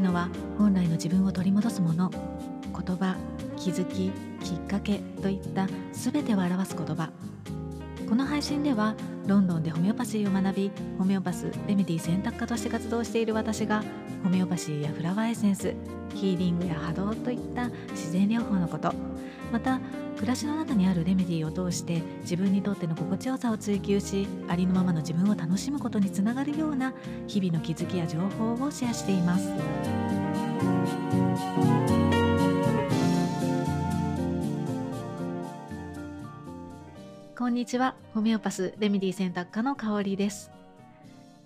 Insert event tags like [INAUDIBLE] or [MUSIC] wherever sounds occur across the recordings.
るのは本来の自分を取り戻すもの。言葉気づききっかけといった全てを表す言葉。この配信ではロンドンでホメオパシーを学びホメオパスレメディ選択科として活動している私がホメオパシーやフラワーエッセンスヒーリングや波動といった自然療法のこと。また暮らしの中にあるレメディを通して自分にとっての心地よさを追求しありのままの自分を楽しむことにつながるような日々の気づきや情報をシェアしています。こんにちは。ホメオパスレメディ選択科の香りです。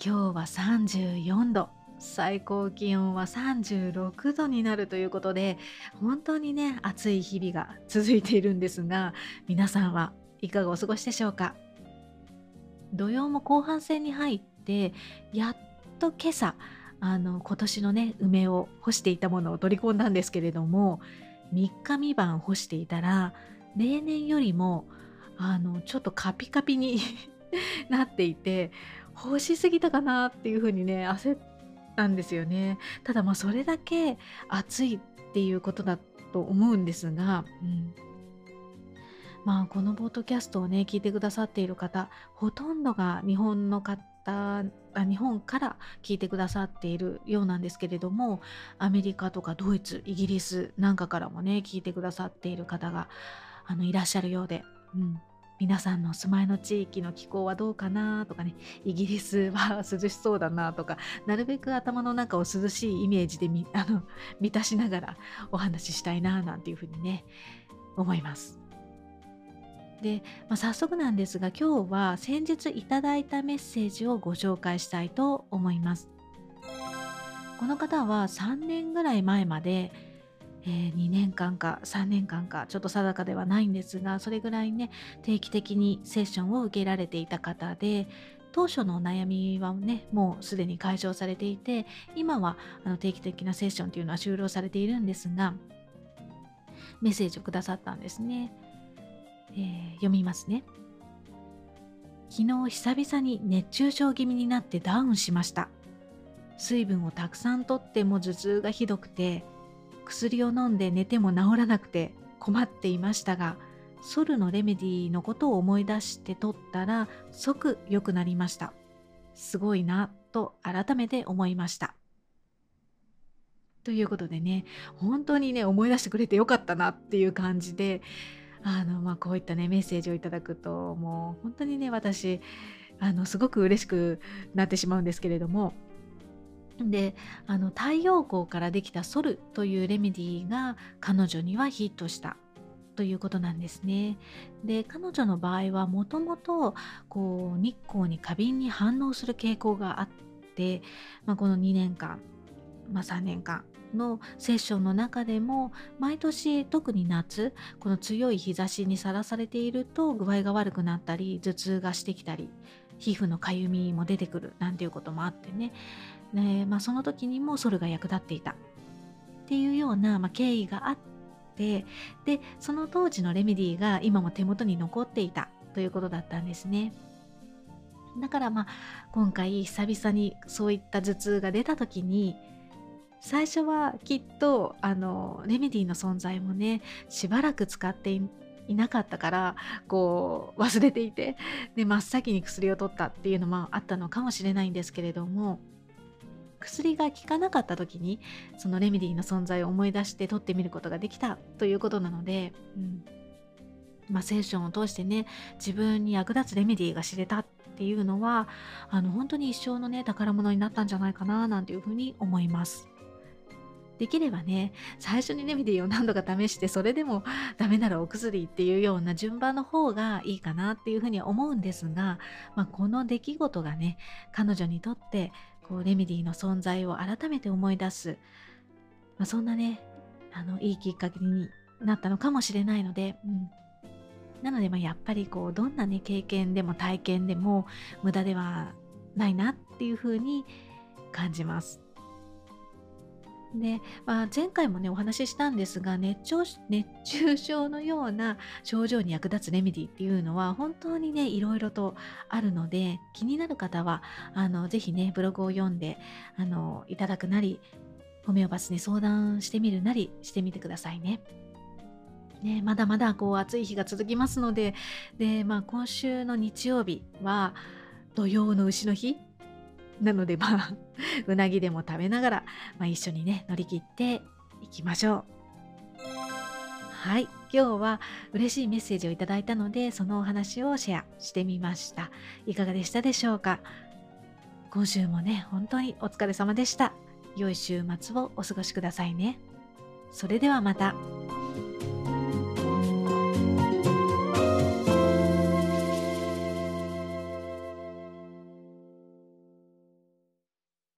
今日は34度。最高気温は36度になるということで本当にね暑い日々が続いているんですが皆さんはいかがお過ごしでしょうか？土曜も後半戦に入ってやっと今朝あの今年のね梅を干していたものを取り込んだんですけれども3日3晩干していたら例年よりもあのちょっとカピカピに [LAUGHS] なっていて干しすぎたかなっていうふうにね焦ってたんですよね。ただまあそれだけ暑いっていうことだと思うんですが、うん、まあこのポッドキャストをね聞いてくださっている方ほとんどが日本の方日本から聞いてくださっているようなんですけれどもアメリカとかドイツイギリスなんかからもね聞いてくださっている方があのいらっしゃるようでうん、皆さんのお住まいの地域の気候はどうかなとかねイギリスは涼しそうだなとかなるべく頭の中を涼しいイメージで [LAUGHS] あの満たしながらお話ししたいななんていうふうにね思います。で、まあ、早速なんですが今日は先日いただいたメッセージをご紹介したいと思います。この方は3年ぐらい前までえー、2年間か3年間かちょっと定かではないんですがそれぐらいね定期的にセッションを受けられていた方で当初のお悩みはねもうすでに解消されていて今はあの定期的なセッションというのは終了されているんですがメッセージをくださったんですね、えー、読みますね。昨日久々に熱中症気味になってダウンしました。水分をたくさんとっても頭痛がひどくて薬を飲んで寝ても治らなくて困っていましたがソルのレメディのことを思い出して取ったら即良くなりました。すごいなと改めて思いました。ということでね本当にね思い出してくれてよかったなっていう感じであの、まあ、こういったねメッセージをいただくともう本当にね私あのすごく嬉しくなってしまうんですけれどもであの太陽光からできたソルというレメディーが彼女にはヒットしたということなんですね。で彼女の場合はもともと日光に過敏に反応する傾向があって、まあ、この2年間、まあ、3年間のセッションの中でも毎年特に夏この強い日差しにさらされていると具合が悪くなったり頭痛がしてきたり皮膚のかゆみも出てくるなんていうこともあってねねまあ、その時にもソルが役立っていたっていうような、まあ、経緯があってでその当時のレメディーが今も手元に残っていたということだったんですね。だからまあ今回久々にそういった頭痛が出た時に最初はきっとあのレメディーの存在もねしばらく使っていなかったからこう忘れていてで真っ先に薬を取ったっていうのもあったのかもしれないんですけれども薬が効かなかった時にそのレメディの存在を思い出して取ってみることができたということなので、うんまあ、セッションを通してね自分に役立つレメディーが知れたっていうのはあの本当に一生のね宝物になったんじゃないかななんていうふうに思います。できればね最初にレメディーを何度か試してそれでも [LAUGHS] ダメならお薬っていうような順番の方がいいかなっていうふうには思うんですが、まあ、この出来事がね彼女にとってこうレメディの存在を改めて思い出す、まあ、そんなねあのいいきっかけになったのかもしれないので、うん、なのでまやっぱりこうどんなね経験でも体験でも無駄ではないなっていうふうに感じます。で、まあ、前回もねお話ししたんですが熱中熱中症のような症状に役立つレメディっていうのは本当にねいろいろとあるので気になる方はあのぜひねブログを読んであのいただくなりホメオパスに相談してみるなりしてみてくださいね。ね、まだまだこう暑い日が続きますのでで、まあ、今週の日曜日は土曜の牛の日なのでまあ [LAUGHS] うなぎでも食べながら、まあ、一緒にね乗り切っていきましょう。はい。今日は嬉しいメッセージをいただいたのでそのお話をシェアしてみました。いかがでしたでしょうか？今週もね本当にお疲れ様でした。良い週末をお過ごしくださいね。それではまた。